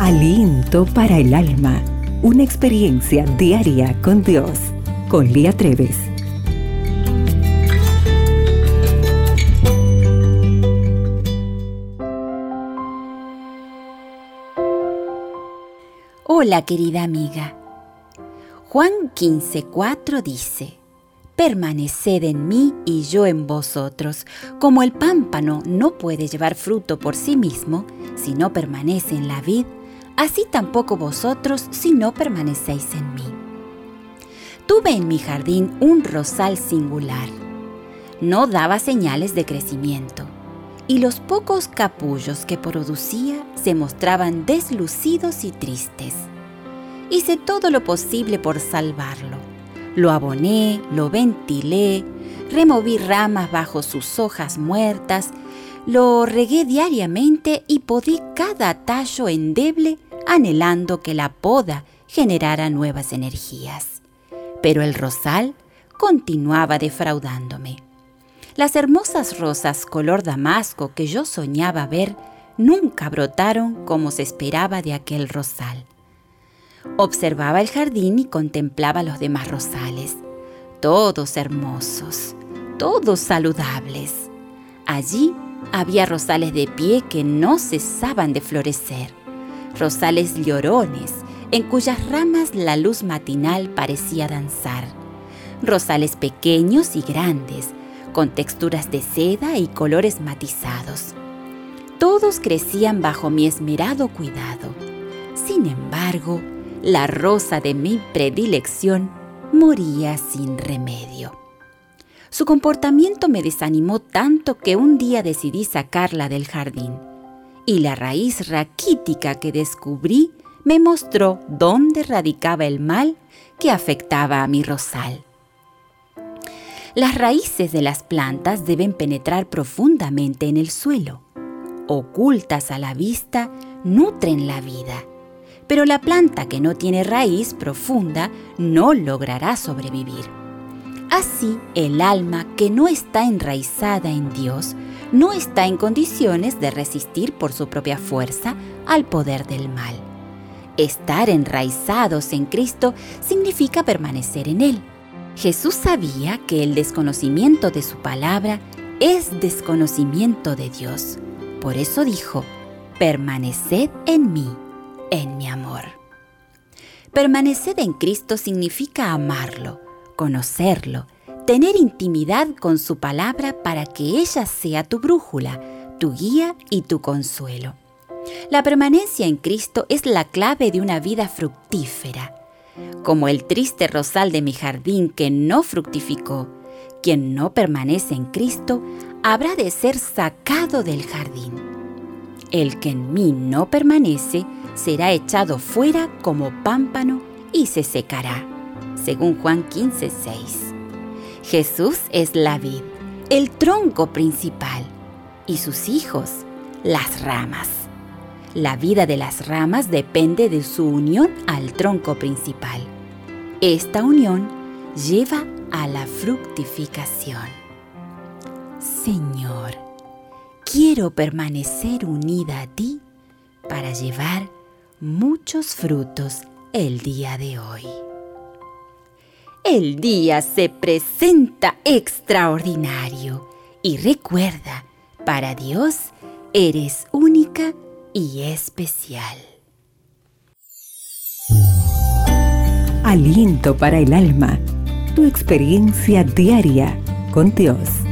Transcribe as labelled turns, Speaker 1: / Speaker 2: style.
Speaker 1: Aliento para el alma. Una experiencia diaria con Dios. Con Lía Treves.
Speaker 2: Hola querida amiga. Juan 15:4 dice, Permaneced en mí y yo en vosotros. Como el pámpano no puede llevar fruto por sí mismo si no permanece en la vid, así tampoco vosotros si no permanecéis en mí. Tuve en mi jardín un rosal singular. No daba señales de crecimiento y los pocos capullos que producía se mostraban deslucidos y tristes. Hice todo lo posible por salvarlo lo aboné, lo ventilé, removí ramas bajo sus hojas muertas, lo regué diariamente y podí cada tallo endeble anhelando que la poda generara nuevas energías. Pero el rosal continuaba defraudándome. Las hermosas rosas color damasco que yo soñaba ver nunca brotaron como se esperaba de aquel rosal. Observaba el jardín y contemplaba los demás rosales, todos hermosos, todos saludables. Allí había rosales de pie que no cesaban de florecer, rosales llorones en cuyas ramas la luz matinal parecía danzar, rosales pequeños y grandes, con texturas de seda y colores matizados. Todos crecían bajo mi esmerado cuidado. Sin embargo, la rosa de mi predilección moría sin remedio. Su comportamiento me desanimó tanto que un día decidí sacarla del jardín, y la raíz raquítica que descubrí me mostró dónde radicaba el mal que afectaba a mi rosal. Las raíces de las plantas deben penetrar profundamente en el suelo. Ocultas a la vista, nutren la vida pero la planta que no tiene raíz profunda no logrará sobrevivir. Así, el alma que no está enraizada en Dios no está en condiciones de resistir por su propia fuerza al poder del mal. Estar enraizados en Cristo significa permanecer en Él. Jesús sabía que el desconocimiento de su palabra es desconocimiento de Dios. Por eso dijo, permaneced en mí en mi amor. Permanecer en Cristo significa amarlo, conocerlo, tener intimidad con su palabra para que ella sea tu brújula, tu guía y tu consuelo. La permanencia en Cristo es la clave de una vida fructífera. Como el triste rosal de mi jardín que no fructificó, quien no permanece en Cristo habrá de ser sacado del jardín. El que en mí no permanece será echado fuera como pámpano y se secará. Según Juan 15, 6. Jesús es la vid, el tronco principal, y sus hijos, las ramas. La vida de las ramas depende de su unión al tronco principal. Esta unión lleva a la fructificación. Señor, quiero permanecer unida a ti para llevar muchos frutos el día de hoy. El día se presenta extraordinario y recuerda, para Dios eres única y especial.
Speaker 1: Aliento para el alma, tu experiencia diaria con Dios.